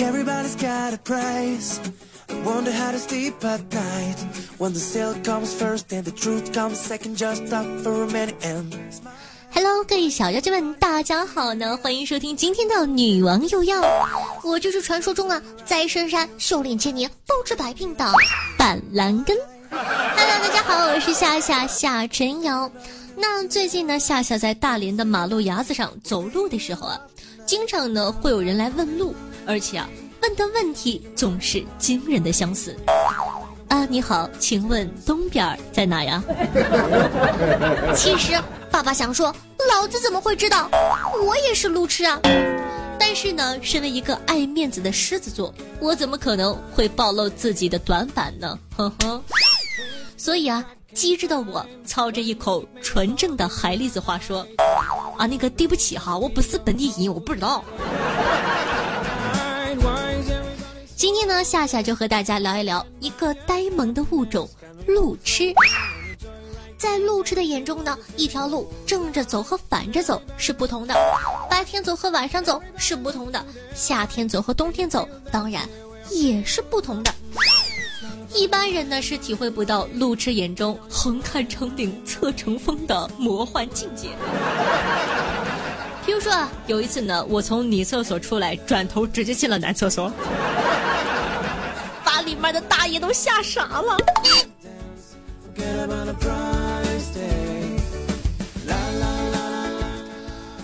Everybody's got a price. I wonder how to sleep at night. When the sale comes first and the truth comes second, just stop for a minute and smile. Hello，各位小妖精们，大家好呢！欢迎收听今天的女王又要，我就是传说中啊，在深山修炼千年、包治百病的板蓝根。Hello，大家好，我是夏夏夏晨瑶。那最近呢，夏夏在大连的马路牙子上走路的时候啊，经常呢会有人来问路，而且啊问的问题总是惊人的相似。啊，你好，请问东边儿在哪呀？其实爸爸想说，老子怎么会知道？我也是路痴啊！但是呢，身为一个爱面子的狮子座，我怎么可能会暴露自己的短板呢？呵呵。所以啊，机智的我操着一口纯正的海蛎子话说：“啊，那个对不起哈，我不是本地人，我不知道。”今天呢，夏夏就和大家聊一聊一个呆萌的物种——路痴。在路痴的眼中呢，一条路正着走和反着走是不同的，白天走和晚上走是不同的，夏天走和冬天走当然也是不同的。一般人呢是体会不到路痴眼中横看成岭侧成峰的魔幻境界。比如说啊，有一次呢，我从女厕所出来，转头直接进了男厕所。把里面的大爷都吓傻了。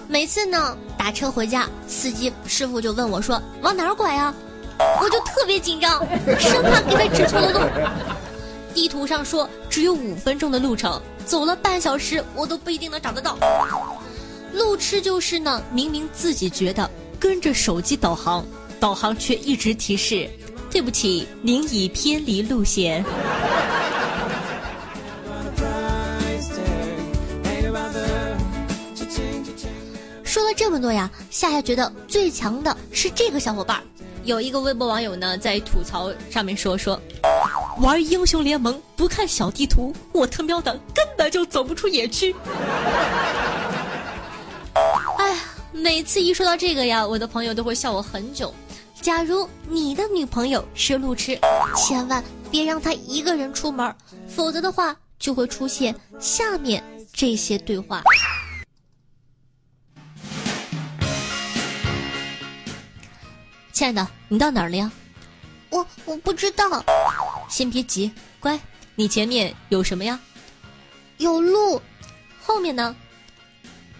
每次呢打车回家，司机师傅就问我说往哪儿拐啊？我就特别紧张，生怕给他指错了路。地图上说只有五分钟的路程，走了半小时我都不一定能找得到。路痴就是呢，明明自己觉得跟着手机导航，导航却一直提示。对不起，您已偏离路线。说了这么多呀，夏夏觉得最强的是这个小伙伴儿。有一个微博网友呢，在吐槽上面说说，玩英雄联盟不看小地图，我他喵的根本就走不出野区。哎呀，每次一说到这个呀，我的朋友都会笑我很久。假如你的女朋友是路痴，千万别让她一个人出门，否则的话就会出现下面这些对话。亲爱的，你到哪儿了呀？我我不知道。先别急，乖，你前面有什么呀？有路。后面呢？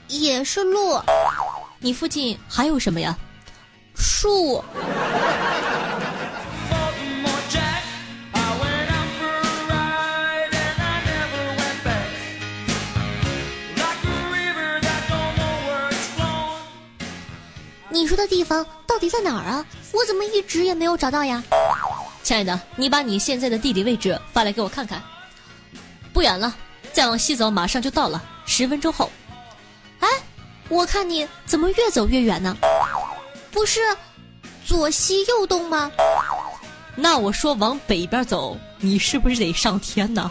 也是路。你附近还有什么呀？树。你说的地方到底在哪儿啊？我怎么一直也没有找到呀？亲爱的，你把你现在的地理位置发来给我看看。不远了，再往西走，马上就到了，十分钟后。哎，我看你怎么越走越远呢？不是左西右东吗？那我说往北边走，你是不是得上天呢？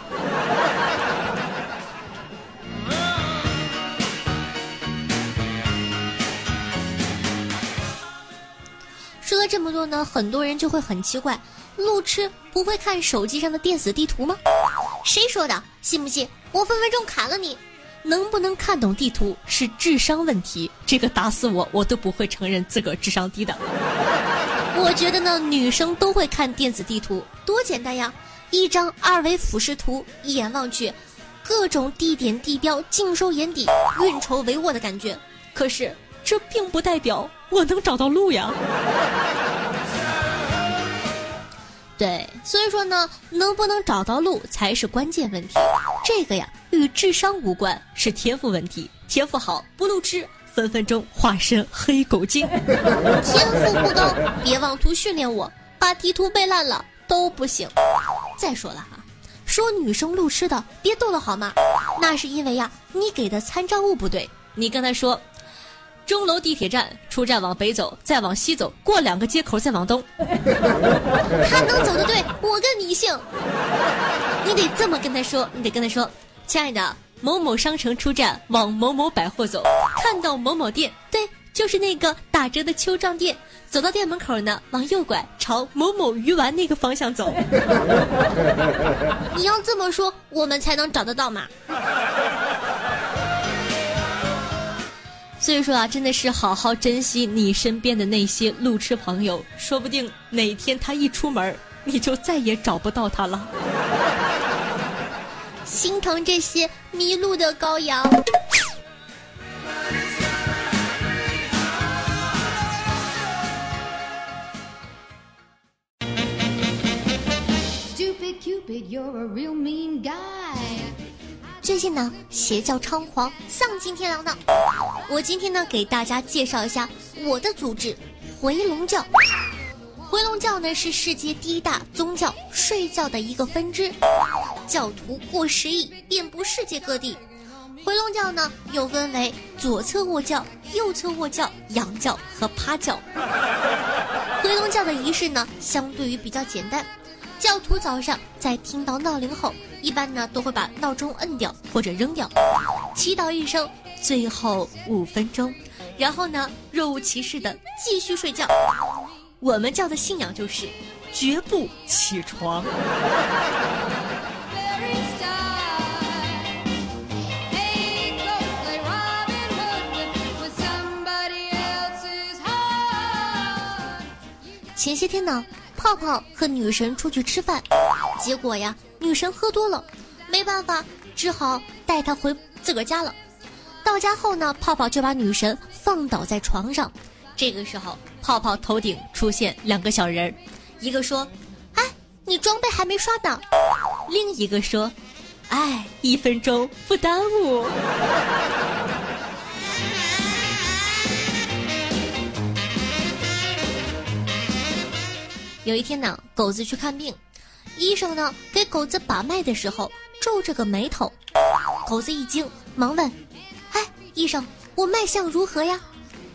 说了这么多呢，很多人就会很奇怪，路痴不会看手机上的电子地图吗？谁说的？信不信我分分钟砍了你？能不能看懂地图是智商问题，这个打死我我都不会承认自个儿智商低的。我觉得呢，女生都会看电子地图，多简单呀！一张二维俯视图，一眼望去，各种地点地标尽收眼底，运筹帷幄的感觉。可是这并不代表我能找到路呀。对，所以说呢，能不能找到路才是关键问题。这个呀，与智商无关，是天赋问题。天赋好不路痴，分分钟化身黑狗精。天赋不高，别妄图训练我，把地图背烂了都不行。再说了哈，说女生路痴的，别逗了好吗？那是因为呀，你给的参照物不对。你跟他说。钟楼地铁站出站往北走，再往西走，过两个街口再往东。他能走的对，我跟你姓。你得这么跟他说，你得跟他说，亲爱的，某某商城出站往某某百货走，看到某某店，对，就是那个打折的秋装店。走到店门口呢，往右拐，朝某某鱼丸那个方向走。你要这么说，我们才能找得到嘛。所以说啊，真的是好好珍惜你身边的那些路痴朋友，说不定哪天他一出门，你就再也找不到他了。心疼这些迷路的羔羊。最近呢，邪教猖狂，丧尽天良的。我今天呢，给大家介绍一下我的组织——回龙教。回龙教呢是世界第一大宗教，睡觉的一个分支，教徒过十亿，遍布世界各地。回龙教呢又分为左侧卧教、右侧卧教、仰教和趴教。回龙教的仪式呢，相对于比较简单。教徒早上在听到闹铃后，一般呢都会把闹钟摁掉或者扔掉，祈祷一声，最后五分钟，然后呢若无其事的继续睡觉。我们教的信仰就是绝不起床。前些天呢。泡泡和女神出去吃饭，结果呀，女神喝多了，没办法，只好带她回自个儿家了。到家后呢，泡泡就把女神放倒在床上。这个时候，泡泡头顶出现两个小人儿，一个说：“哎，你装备还没刷呢。”另一个说：“哎，一分钟不耽误。”有一天呢，狗子去看病，医生呢给狗子把脉的时候皱着个眉头，狗子一惊，忙问：“哎，医生，我脉象如何呀？”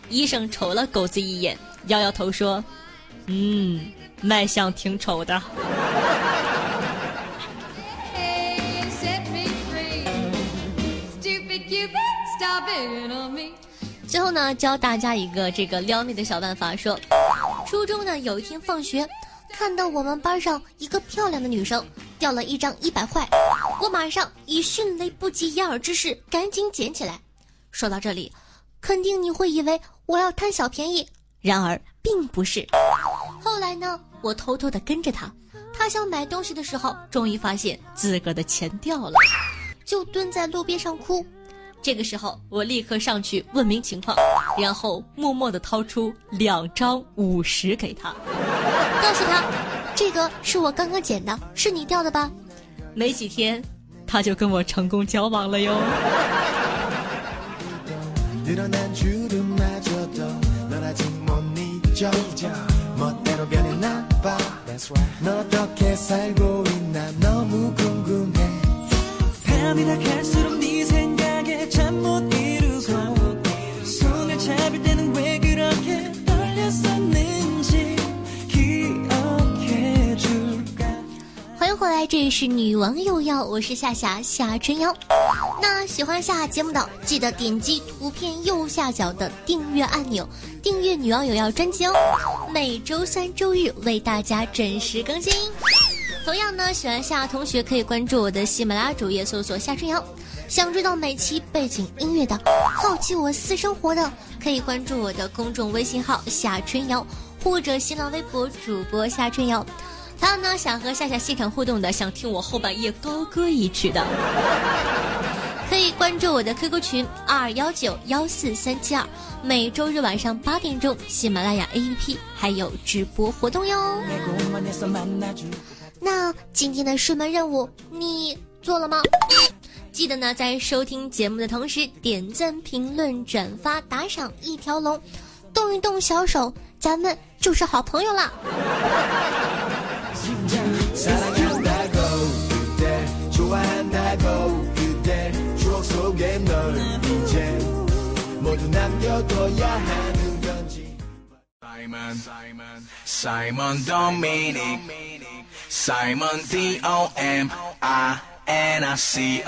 医生瞅了狗子一眼，摇摇头说：“嗯，脉象挺丑的。”最后呢，教大家一个这个撩妹的小办法，说。初中呢，有一天放学，看到我们班上一个漂亮的女生掉了一张一百块，我马上以迅雷不及掩耳之势赶紧捡起来。说到这里，肯定你会以为我要贪小便宜，然而并不是。后来呢，我偷偷的跟着她，她想买东西的时候，终于发现自个的钱掉了，就蹲在路边上哭。这个时候，我立刻上去问明情况，然后默默地掏出两张五十给他，告诉他，这个是我刚刚捡的，是你掉的吧？没几天，他就跟我成功交往了哟。欢迎回来，这里是女王又要，我是夏夏夏春瑶。那喜欢夏夏节目的，记得点击图片右下角的订阅按钮，订阅女王有要专辑哦。每周三、周日为大家准时更新。同样呢，喜欢夏夏同学可以关注我的喜马拉雅主页，搜索夏春瑶。想知道每期背景音乐的，好奇我私生活的，可以关注我的公众微信号夏春瑶，或者新浪微博主播夏春瑶。还有呢，想和夏夏现场互动的，想听我后半夜高歌一曲的，可以关注我的 QQ 群二幺九幺四三七二，每周日晚上八点钟，喜马拉雅 APP 还有直播活动哟。那今天的师门任务你做了吗？记得呢，在收听节目的同时点赞、评论、转发、打赏一条龙，动一动小手，咱们就是好朋友啦。and I see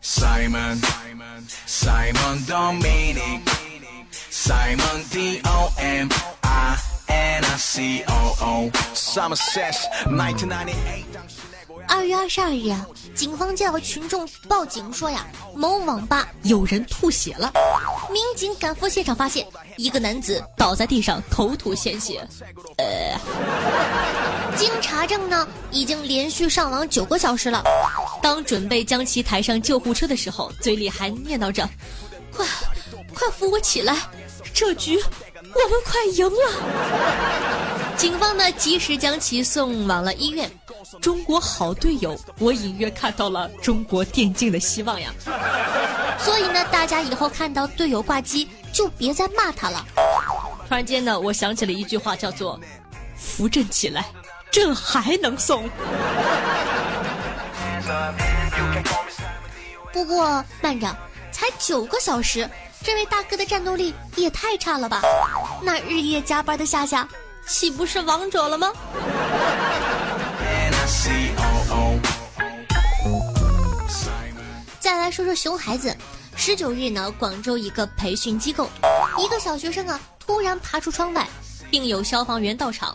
Simon Simon Dominic. Simon D O M I N I C O O. Somerset 1998二月二十二日啊，警方接到群众报警说呀，某网吧有人吐血了。民警赶赴现场，发现一个男子倒在地上，口吐鲜血。呃，经查证呢，已经连续上网九个小时了。当准备将其抬上救护车的时候，嘴里还念叨着：“快，快扶我起来，这局我们快赢了。”警方呢，及时将其送往了医院。中国好队友，我隐约看到了中国电竞的希望呀。所以呢，大家以后看到队友挂机，就别再骂他了。突然间呢，我想起了一句话，叫做“扶正起来，朕还能送”。不过慢着，才九个小时，这位大哥的战斗力也太差了吧？那日夜加班的夏夏，岂不是王者了吗？再来说说熊孩子。十九日呢，广州一个培训机构，一个小学生啊突然爬出窗外，并有消防员到场。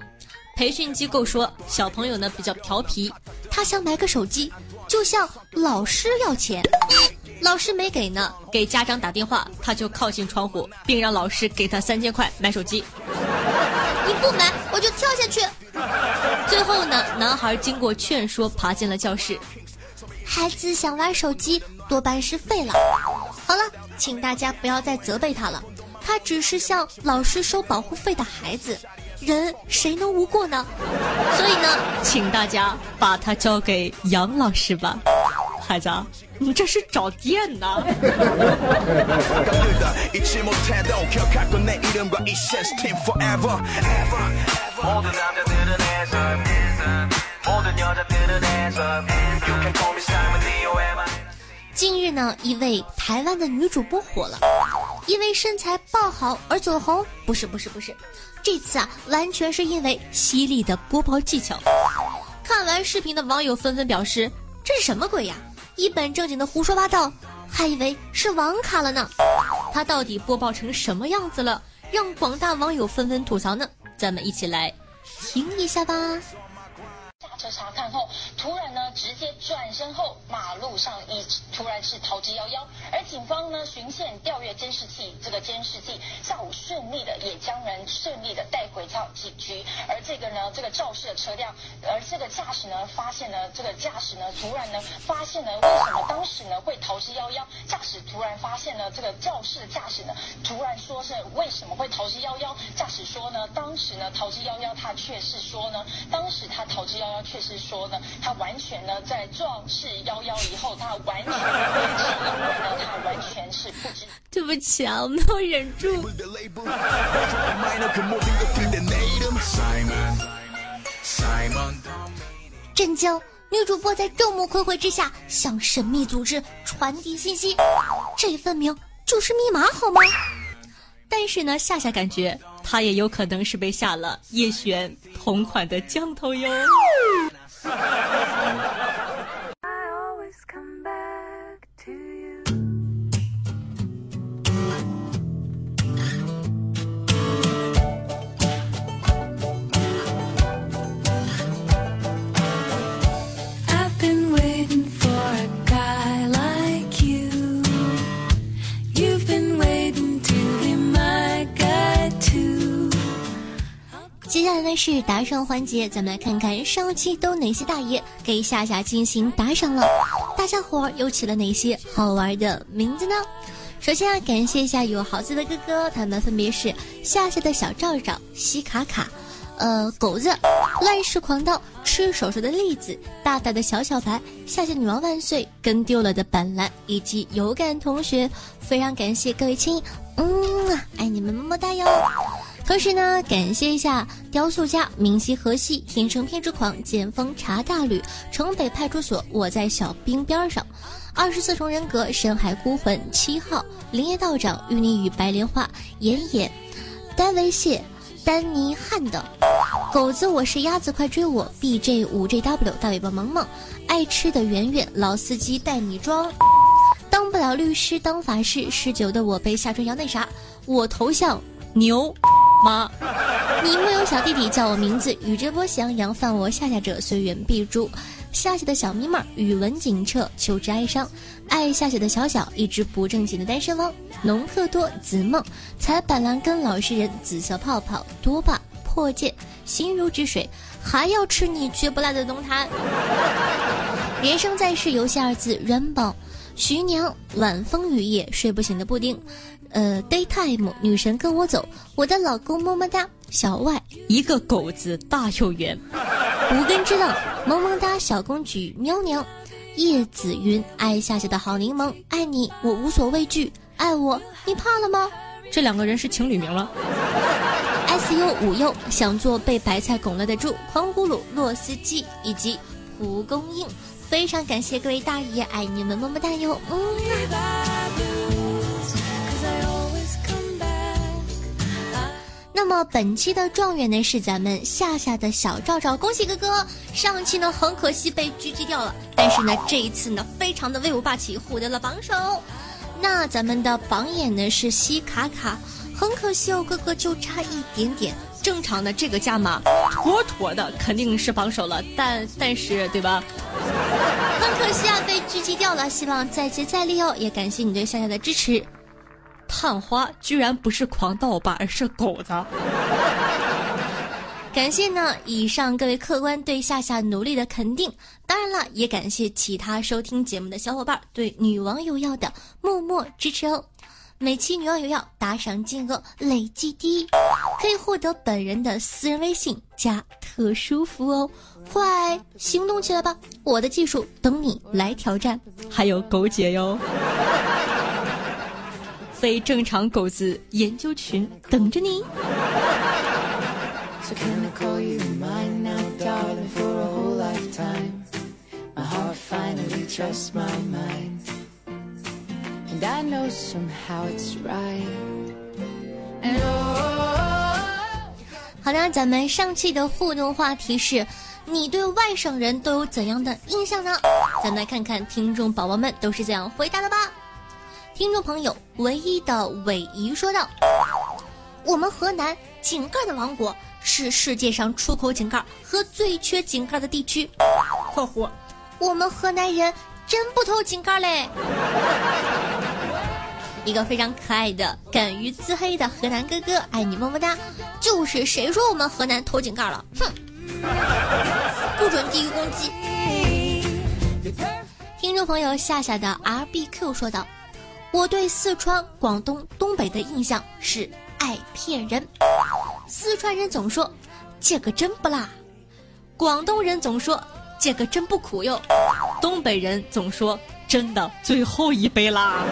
培训机构说，小朋友呢比较调皮，他想买个手机，就向老师要钱。老师没给呢，给家长打电话，他就靠近窗户，并让老师给他三千块买手机。你不买，我就跳下去。最后呢，男孩经过劝说，爬进了教室。孩子想玩手机，多半是废了。好了，请大家不要再责备他了，他只是向老师收保护费的孩子，人谁能无过呢？所以呢，请大家把他交给杨老师吧。孩子，你这是找电呐 近日呢一位台湾的女主播火了。因为身材爆好而走红。不是不是不是这次啊完全是因为犀利的播报技巧。看完视频的网友纷纷表示这是什么鬼呀？一本正经的胡说八道，还以为是网卡了呢。”他到底播报成什么样子了，让广大网友纷纷吐槽呢？咱们一起来听一下吧。车查看后，突然呢直接转身后，马路上一突然是逃之夭夭。而警方呢巡线调阅监视器，这个监视器下午顺利的也将人顺利的带回到警局。而这个呢这个肇事的车辆，而这个驾驶呢发现呢这个驾驶呢突然呢发现呢为什么当时呢会逃之夭夭？驾驶突然发现呢这个肇事的驾驶呢突然说是为什么会逃之夭夭？驾驶说呢当时呢逃之夭夭，他却是说呢当时他逃之夭夭。却是说呢他完全呢在壮士夭夭以后他完全不因为呢他完全是不知。对不起啊我没有忍住。震惊女主播在众目睽睽之下向神秘组织传递信息这分明就是密码好吗？但是呢夏夏感觉他也有可能是被下了叶璇同款的降头哟。是打赏环节，咱们来看看上期都哪些大爷给夏夏进行打赏了，大家伙儿又起了哪些好玩的名字呢？首先啊，感谢一下有好字的哥哥，他们分别是夏夏的小赵赵、西卡卡、呃，狗子，乱世狂盗，吃手手的栗子，大大的小小白，夏夏女王万岁，跟丢了的板蓝，以及有感同学，非常感谢各位亲，嗯，爱你们么么哒哟。同时呢，感谢一下雕塑家明熙河西天生偏执狂剑锋查大吕城北派出所我在小兵边上，二十四重人格深海孤魂七号林业道长芋泥与白莲花妍妍丹维谢丹尼汉等。狗子我是鸭子快追我 bj 五 jw 大尾巴萌萌。爱吃的圆圆老司机带你装。当不了律师当法师，十九的我被夏春瑶那啥，我头像牛。妈。你木有小弟弟叫我名字，宇智波翔扬犯我下下者随缘必诛。夏夏的小迷妹儿，语文警澈，求之哀伤。爱夏夏的小小，一只不正经的单身汪。农特多子梦，采板蓝根老实人，紫色泡泡多霸破戒，心如止水，还要吃你绝不辣的东坛。人生在世，游戏二字软宝。徐娘，晚风雨夜睡不醒的布丁，呃，daytime 女神跟我走，我的老公么么哒，小外一个狗子大又圆，无根之浪萌萌哒小公举喵娘，叶子云爱夏夏的好柠檬，爱你我无所畏惧，爱我你怕了吗？这两个人是情侣名了。S U 五优想做被白菜拱了的猪，狂咕噜洛斯基以及蒲公英。非常感谢各位大爷，爱你们么么哒哟！嗯。那么本期的状元呢是咱们夏夏的小赵赵，恭喜哥哥！上期呢很可惜被狙击掉了，但是呢这一次呢非常的威武霸气，获得了榜首。那咱们的榜眼呢是西卡卡，很可惜哦，哥哥就差一点点。正常的这个价码，妥妥的肯定是榜首了，但但是对吧？很可惜啊，被狙击掉了。希望再接再厉哦，也感谢你对夏夏的支持。探花居然不是狂盗吧，而是狗子。感谢呢，以上各位客官对夏夏努力的肯定。当然了，也感谢其他收听节目的小伙伴对女王有药的默默支持哦。每期女王有药打赏金额累计第一，可以获得本人的私人微信加特殊服务哦，快行动起来吧！我的技术等你来挑战，还有狗姐哟，非正常狗子研究群等着你。Oh, 好的，咱们上期的互动话题是：你对外省人都有怎样的印象呢？咱们来看看听众宝宝们都是怎样回答的吧。听众朋友唯一的伟仪说道：“我们河南井盖的王国，是世界上出口井盖和最缺井盖的地区。”（括弧）我们河南人真不偷井盖嘞。一个非常可爱的、敢于自黑的河南哥哥，爱你么么哒！就是谁说我们河南偷井盖了？哼，不准地域攻击！听众朋友夏夏的 R B Q 说道：“我对四川、广东、东北的印象是爱骗人。四川人总说这个真不辣，广东人总说这个真不苦哟，东北人总说真的最后一杯啦。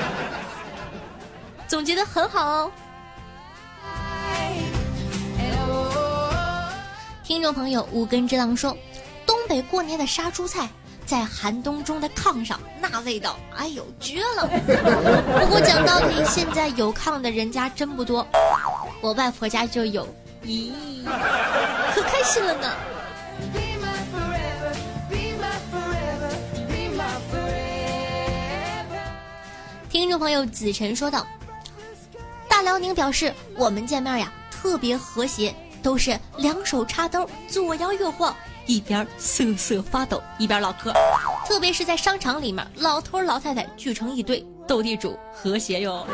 ”总结的很好哦。听众朋友无根之浪说，东北过年的杀猪菜，在寒冬中的炕上，那味道，哎呦，绝了！不过讲道理，现在有炕的人家真不多，我外婆家就有，咦，可开心了呢。听众朋友子晨说道：“大辽宁表示，我们见面呀特别和谐，都是两手插兜，左摇右晃，一边瑟瑟发抖，一边唠嗑。特别是在商场里面，老头老太太聚成一堆，斗地主和谐哟。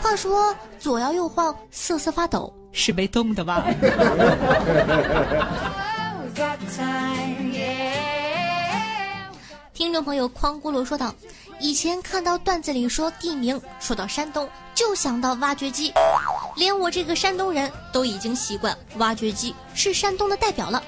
话说左摇右晃，瑟瑟发抖，是被冻的吧？听众朋友匡咕噜说道：“以前看到段子里说地名，说到山东就想到挖掘机，连我这个山东人都已经习惯挖掘机是山东的代表了。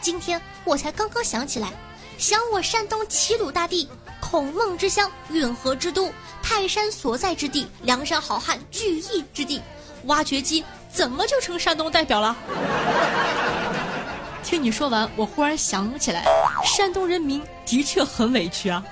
今天我才刚刚想起来，想我山东齐鲁大地，孔孟之乡，运河之都，泰山所在之地，梁山好汉聚义之地，挖掘机怎么就成山东代表了？听你说完，我忽然想起来，山东人民的确很委屈啊。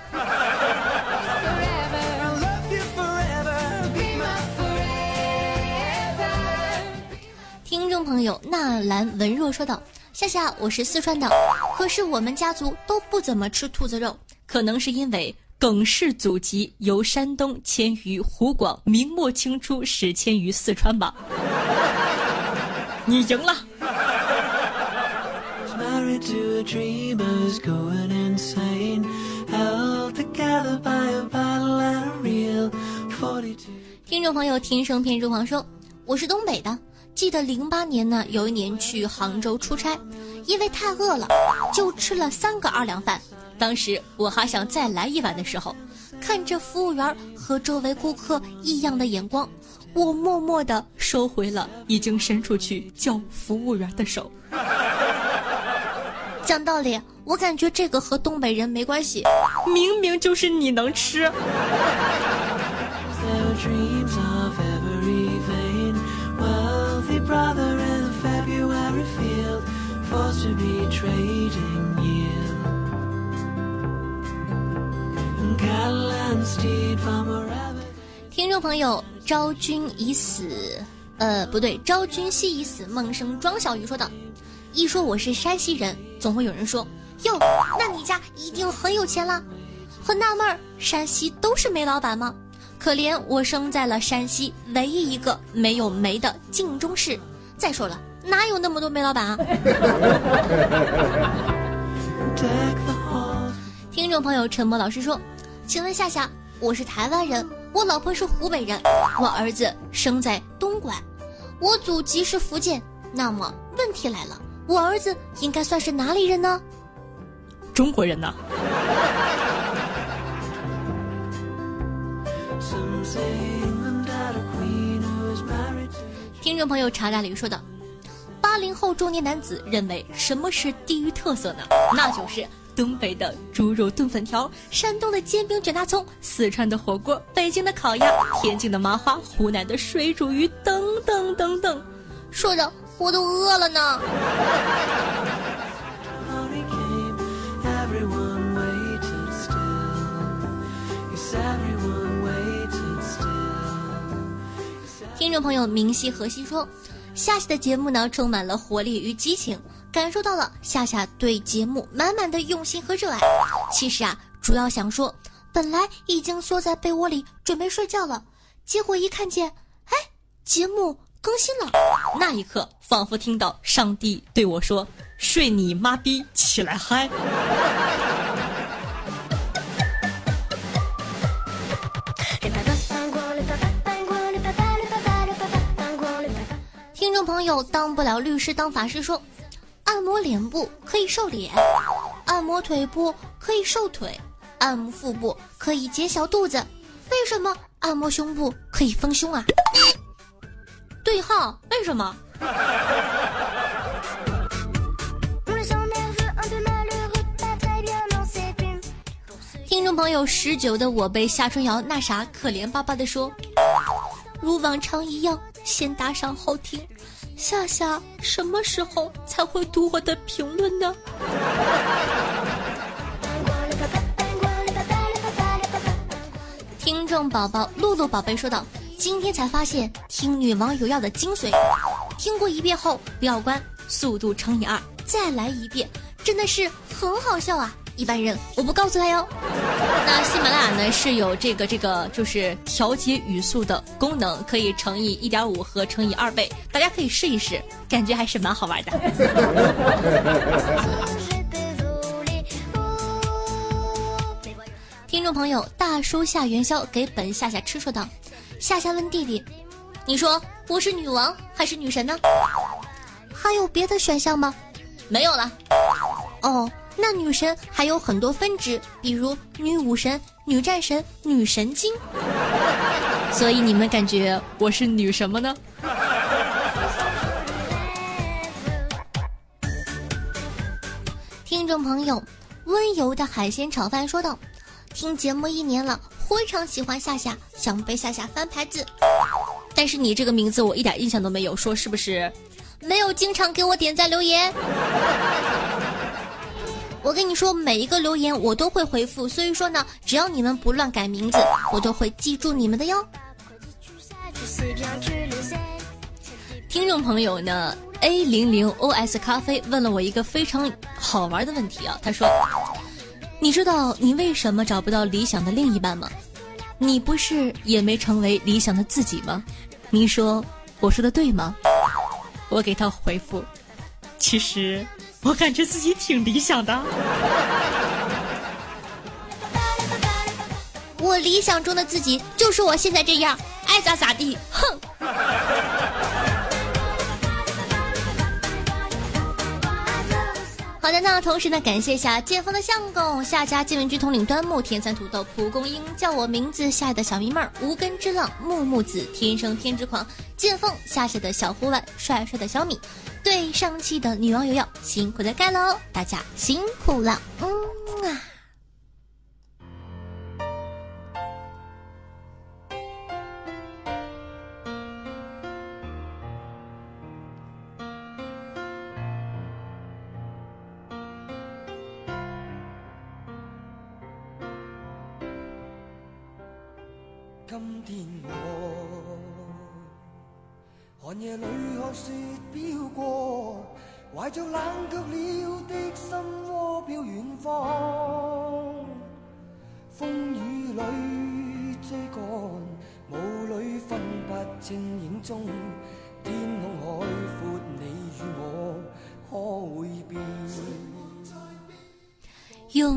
听众朋友纳兰文若说道：“夏夏，我是四川的，可是我们家族都不怎么吃兔子肉，可能是因为耿氏祖籍由山东迁于湖广，明末清初始迁于四川吧。”你赢了。Dreamers going insane. Held together by a bottle and a real 42. 听众朋友，听声片入黄说：“我是东北的，记得零八年呢，有一年去杭州出差，因为太饿了，就吃了三个二两饭。当时我还想再来一碗的时候，看着服务员和周围顾客异样的眼光，我默默地收回了已经伸出去叫服务员的手。讲道理，我感觉这个和东北人没关系，明明就是你能吃。听众朋友，昭君已死，呃，不对，昭君夕已死，梦生庄小鱼说道：“一说我是山西人，总会有人说，哟，那你家一定很有钱啦。很纳闷儿，山西都是煤老板吗？可怜我生在了山西唯一一个没有煤的晋中市。再说了，哪有那么多煤老板啊？” 听众朋友陈默老师说：“请问夏夏，我是台湾人，我老婆是湖北人，我儿子生在东莞，我祖籍是福建。那么问题来了，我儿子应该算是哪里人呢？中国人呢.听众朋友查大驴说道：八零后中年男子认为什么是地域特色呢？那就是东北的猪肉炖粉条，山东的煎饼卷大葱，四川的火锅，北京的烤鸭，天津的麻花，湖南的水煮鱼，等等等等。说着我都饿了呢。听众朋友明熙和熙说，夏夏的节目呢充满了活力与激情，感受到了夏夏对节目满满的用心和热爱。其实啊，主要想说，本来已经缩在被窝里准备睡觉了，结果一看见，哎，节目更新了，那一刻仿佛听到上帝对我说：“睡你妈逼，起来嗨！”听众朋友，当不了律师当法师说，按摩脸部可以瘦脸，按摩腿部可以瘦腿，按摩腹部可以减小肚子，为什么按摩胸部可以丰胸啊？对号，为什么？听众朋友，十九的我被夏春瑶那啥可怜巴巴的说，如往常一样，先打赏后听。夏夏什么时候才会读我的评论呢？听众宝宝露露宝贝说道：“今天才发现听女王有药的精髓，听过一遍后不要关，速度乘以二，再来一遍，真的是很好笑啊！一般人我不告诉他哟。那喜马拉雅呢是有这个这个就是调节语速的功能，可以乘以一点五和乘以二倍，大家可以试一试，感觉还是蛮好玩的。听众朋友，大叔下元宵给本夏夏吃说道：“夏夏问弟弟，你说我是女王还是女神呢？还有别的选项吗？没有了。哦，那女神还有很多分支，比如女武神、女战神、女神经。所以你们感觉我是女什么呢？听众朋友，温柔的海鲜炒饭说道：“听节目一年了，非常喜欢夏夏，想被夏夏翻牌子。但是你这个名字我一点印象都没有，说是不是？没有经常给我点赞留言。我跟你说，每一个留言我都会回复，所以说呢，只要你们不乱改名字，我都会记住你们的哟。听众朋友呢，A 零零 OS 咖啡问了我一个非常好玩的问题啊，他说：“你知道你为什么找不到理想的另一半吗？你不是也没成为理想的自己吗？你说我说的对吗？”我给他回复：“其实我感觉自己挺理想的。我理想中的自己就是我现在这样，爱咋咋地，哼。”好的，那同时呢，感谢一下剑锋的相公、下家剑文军统领端木、田三土豆、蒲公英叫我名字下的小迷妹儿、无根之浪、木木子、天生偏执狂、剑锋下下的小胡万、帅帅的小米，对上期的女网友要辛苦的盖喽，大家辛苦了，嗯啊。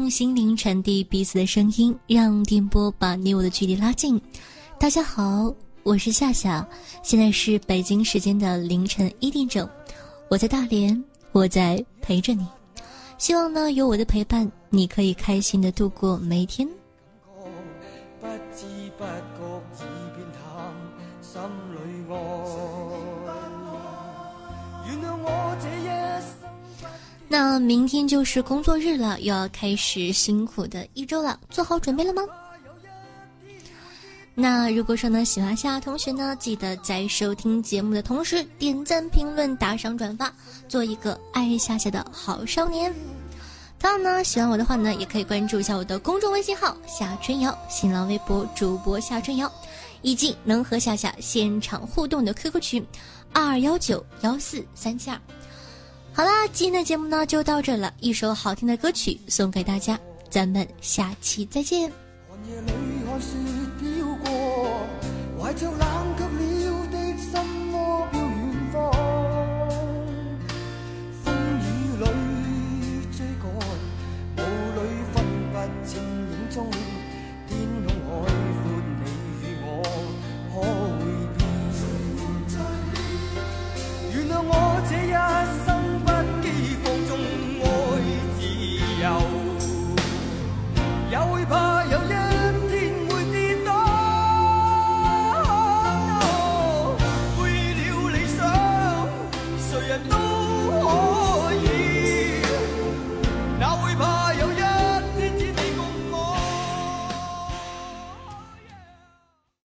用心灵传递彼此的声音，让电波把你我的距离拉近。大家好，我是夏夏，现在是北京时间的凌晨一点整，我在大连，我在陪着你。希望呢，有我的陪伴，你可以开心的度过每一天。不知不觉已变淡，心里爱。那明天就是工作日了，又要开始辛苦的一周了，做好准备了吗？那如果说呢，喜欢夏夏同学呢，记得在收听节目的同时点赞、评论、打赏、转发，做一个爱夏夏的好少年。同样呢，喜欢我的话呢，也可以关注一下我的公众微信号夏春瑶、新浪微博主播夏春瑶，以及能和夏夏现场互动的 QQ 群二幺九幺四三七二。好啦，今天的节目呢就到这了，一首好听的歌曲送给大家，咱们下期再见。寒夜里看雪飘过怀着